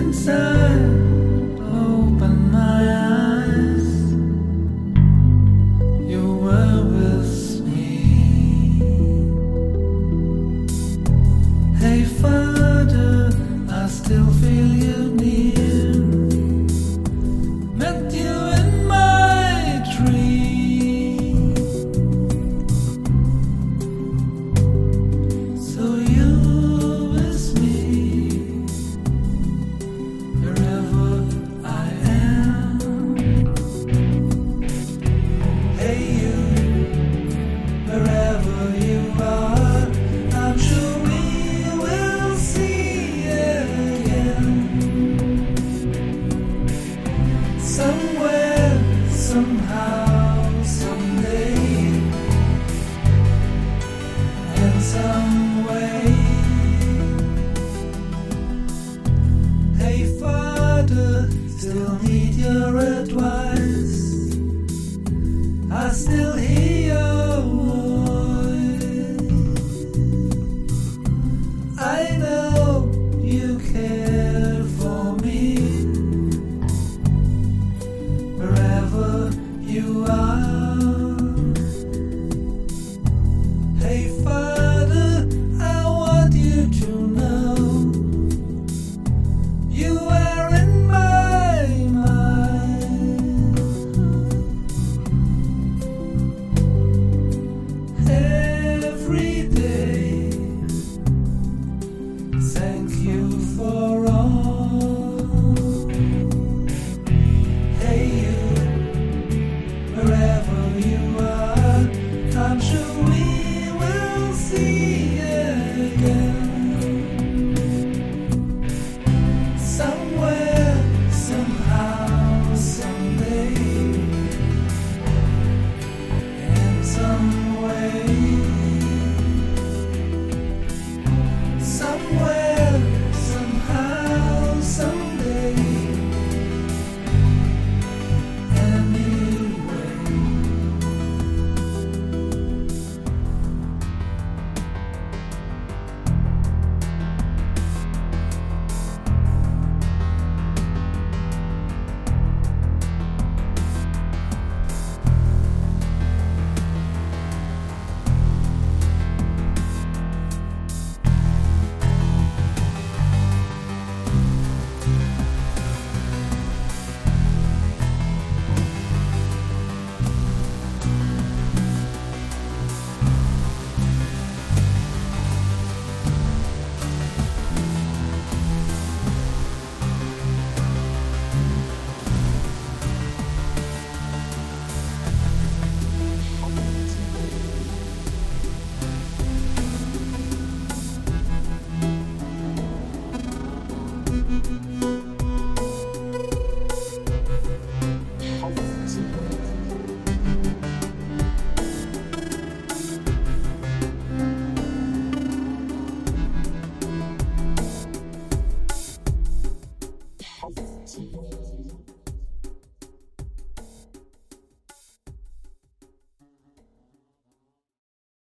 inside. somewhere, somehow, someday, in some way. Hey, Father, still need your advice. I still see.